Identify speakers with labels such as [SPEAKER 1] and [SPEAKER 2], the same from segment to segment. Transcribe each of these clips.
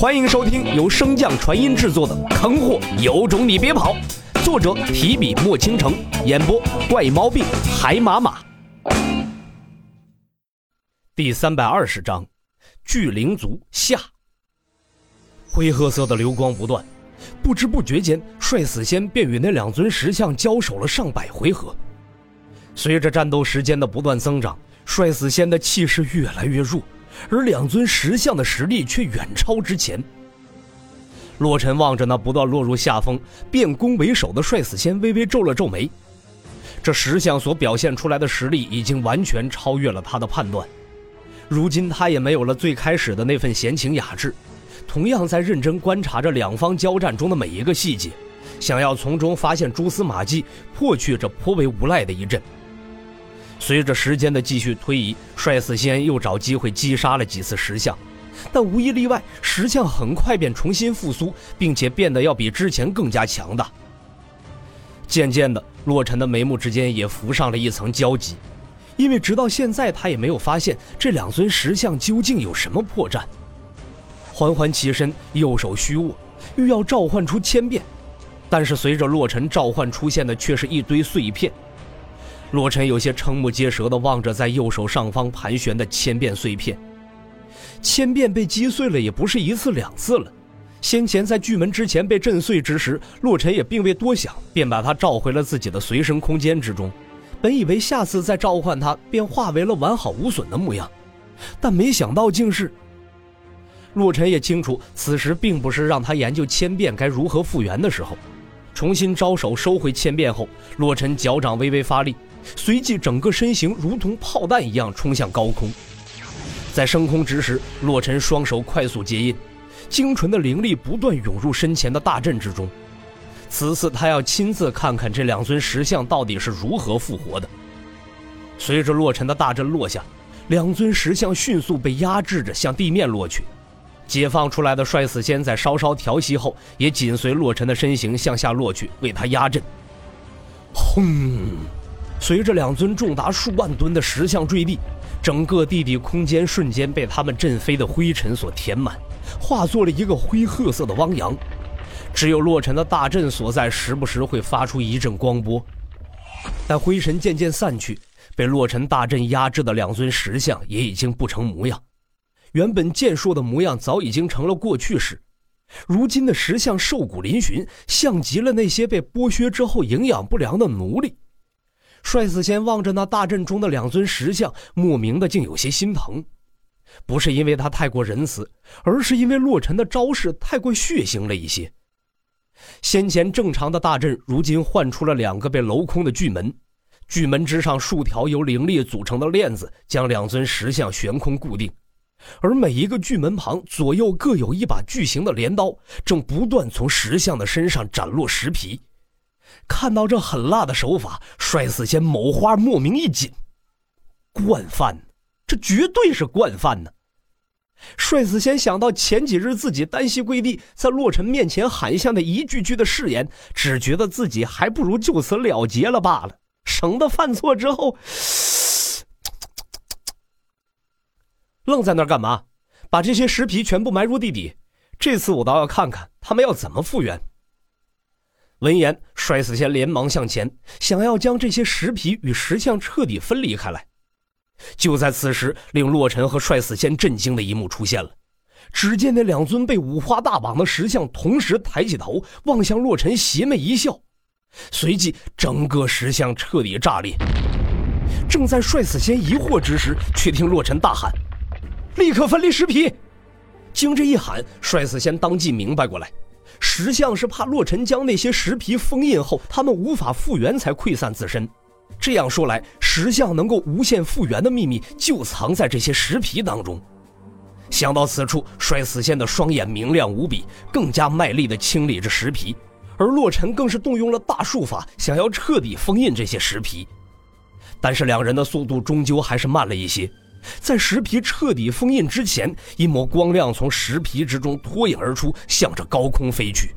[SPEAKER 1] 欢迎收听由升降传音制作的《坑货有种你别跑》，作者提笔墨倾城，演播怪毛病海马马。第三百二十章，巨灵族下。灰褐色的流光不断，不知不觉间，帅死仙便与那两尊石像交手了上百回合。随着战斗时间的不断增长，帅死仙的气势越来越弱。而两尊石像的实力却远超之前。洛尘望着那不断落入下风、变攻为守的帅死仙，微微皱了皱眉。这石像所表现出来的实力已经完全超越了他的判断。如今他也没有了最开始的那份闲情雅致，同样在认真观察着两方交战中的每一个细节，想要从中发现蛛丝马迹，破去这颇为无赖的一阵。随着时间的继续推移，帅死仙又找机会击杀了几次石像，但无一例外，石像很快便重新复苏，并且变得要比之前更加强大。渐渐的，洛尘的眉目之间也浮上了一层焦急，因为直到现在他也没有发现这两尊石像究竟有什么破绽。缓缓起身，右手虚握，欲要召唤出千变，但是随着洛尘召唤出现的却是一堆碎片。洛尘有些瞠目结舌地望着在右手上方盘旋的千变碎片，千变被击碎了也不是一次两次了。先前在巨门之前被震碎之时，洛尘也并未多想，便把它召回了自己的随身空间之中。本以为下次再召唤它，便化为了完好无损的模样，但没想到竟是……洛尘也清楚，此时并不是让他研究千变该如何复原的时候。重新招手收回千变后，洛尘脚掌微微发力。随即，整个身形如同炮弹一样冲向高空，在升空之时，洛尘双手快速结印，精纯的灵力不断涌入身前的大阵之中。此次他要亲自看看这两尊石像到底是如何复活的。随着洛尘的大阵落下，两尊石像迅速被压制着向地面落去。解放出来的帅死仙在稍稍调息后，也紧随洛尘的身形向下落去，为他压阵。轰！随着两尊重达数万吨的石像坠地，整个地底空间瞬间被他们震飞的灰尘所填满，化作了一个灰褐色的汪洋。只有洛尘的大阵所在，时不时会发出一阵光波。但灰尘渐渐散去，被洛尘大阵压制的两尊石像也已经不成模样。原本健硕的模样早已经成了过去式，如今的石像瘦骨嶙峋，像极了那些被剥削之后营养不良的奴隶。帅死仙望着那大阵中的两尊石像，莫名的竟有些心疼，不是因为他太过仁慈，而是因为洛尘的招式太过血腥了一些。先前正常的大阵，如今换出了两个被镂空的巨门，巨门之上数条由灵力组成的链子，将两尊石像悬空固定，而每一个巨门旁左右各有一把巨型的镰刀，正不断从石像的身上斩落石皮。看到这狠辣的手法，帅死仙某花莫名一紧。惯犯，这绝对是惯犯呢！帅死仙想到前几日自己单膝跪地，在洛尘面前喊下的一句句的誓言，只觉得自己还不如就此了结了罢了，省得犯错之后。愣在那儿干嘛？把这些石皮全部埋入地底。这次我倒要看看他们要怎么复原。闻言，摔死仙连忙向前，想要将这些石皮与石像彻底分离开来。就在此时，令洛尘和帅死仙震惊的一幕出现了。只见那两尊被五花大绑的石像同时抬起头，望向洛尘，邪魅一笑。随即，整个石像彻底炸裂。正在帅死仙疑惑之时，却听洛尘大喊：“立刻分离石皮！”经这一喊，帅死仙当即明白过来。石像是怕洛尘将那些石皮封印后，他们无法复原，才溃散自身。这样说来，石像能够无限复原的秘密就藏在这些石皮当中。想到此处，摔死仙的双眼明亮无比，更加卖力地清理着石皮。而洛尘更是动用了大术法，想要彻底封印这些石皮。但是两人的速度终究还是慢了一些。在石皮彻底封印之前，一抹光亮从石皮之中脱颖而出，向着高空飞去。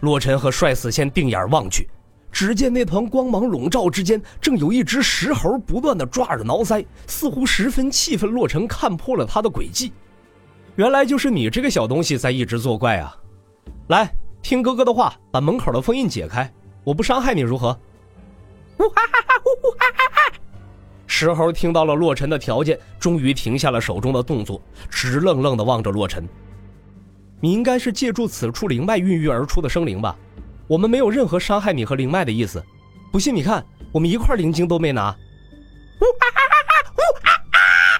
[SPEAKER 1] 洛尘和帅死仙定眼望去，只见那团光芒笼罩之间，正有一只石猴不断的抓耳挠腮，似乎十分气愤洛尘看破了他的诡计。原来就是你这个小东西在一直作怪啊！来，听哥哥的话，把门口的封印解开，我不伤害你如何？呜哈哈哈！呜哈哈哈！石猴听到了洛尘的条件，终于停下了手中的动作，直愣愣的望着洛尘。你应该是借助此处灵脉孕育而出的生灵吧？我们没有任何伤害你和灵脉的意思。不信你看，我们一块灵晶都没拿。呜哈哈哈！呜哈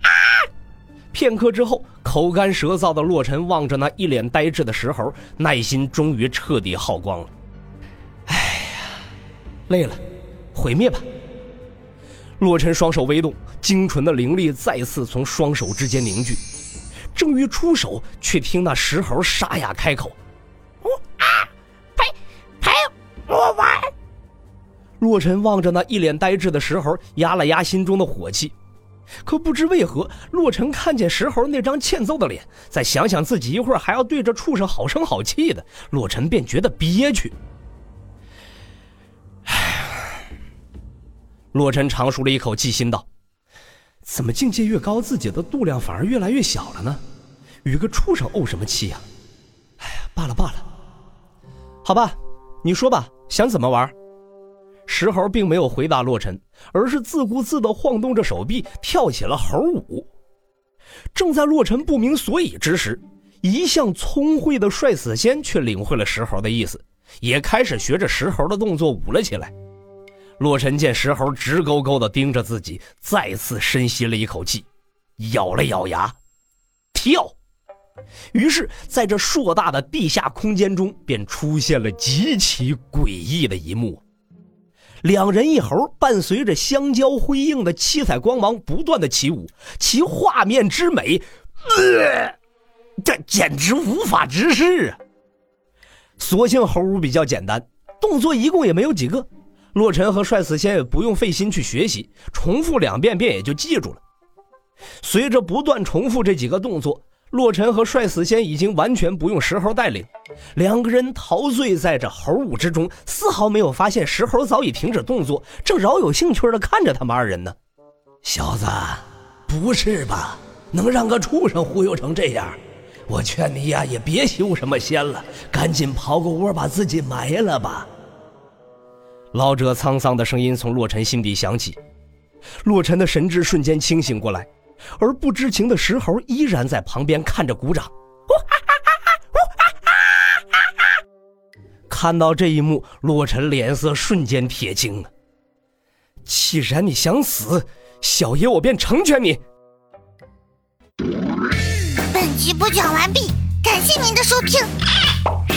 [SPEAKER 1] 哈！片刻之后。口干舌燥的洛尘望着那一脸呆滞的石猴，耐心终于彻底耗光了。哎呀，累了，毁灭吧！洛尘双手微动，精纯的灵力再次从双手之间凝聚，正欲出手，却听那石猴沙哑开口：“我
[SPEAKER 2] 啊，陪陪我玩！”
[SPEAKER 1] 洛尘望着那一脸呆滞的石猴，压了压心中的火气。可不知为何，洛尘看见石猴那张欠揍的脸，再想想自己一会儿还要对着畜生好声好气的，洛尘便觉得憋屈。洛尘长舒了一口气，心道：怎么境界越高，自己的度量反而越来越小了呢？与个畜生怄什么气呀？哎呀，罢了罢了，好吧，你说吧，想怎么玩？石猴并没有回答洛尘，而是自顾自地晃动着手臂，跳起了猴舞。正在洛尘不明所以之时，一向聪慧的帅死仙却领会了石猴的意思，也开始学着石猴的动作舞了起来。洛尘见石猴直勾勾地盯着自己，再次深吸了一口气，咬了咬牙，跳。于是，在这硕大的地下空间中，便出现了极其诡异的一幕。两人一猴伴随着相交辉映的七彩光芒不断的起舞，其画面之美，呃，这简直无法直视啊！所幸猴舞比较简单，动作一共也没有几个，洛尘和帅死仙也不用费心去学习，重复两遍便也就记住了。随着不断重复这几个动作。洛尘和帅死仙已经完全不用石猴带领，两个人陶醉在这猴舞之中，丝毫没有发现石猴早已停止动作，正饶有兴趣的看着他们二人呢。
[SPEAKER 3] 小子，不是吧？能让个畜生忽悠成这样？我劝你呀，也别修什么仙了，赶紧刨个窝把自己埋了吧。
[SPEAKER 1] 老者沧桑的声音从洛尘心底响起，洛尘的神智瞬间清醒过来。而不知情的石猴依然在旁边看着鼓掌。看到这一幕，洛尘脸色瞬间铁青了。既然你想死，小爷我便成全你。
[SPEAKER 2] 本集播讲完毕，感谢您的收听。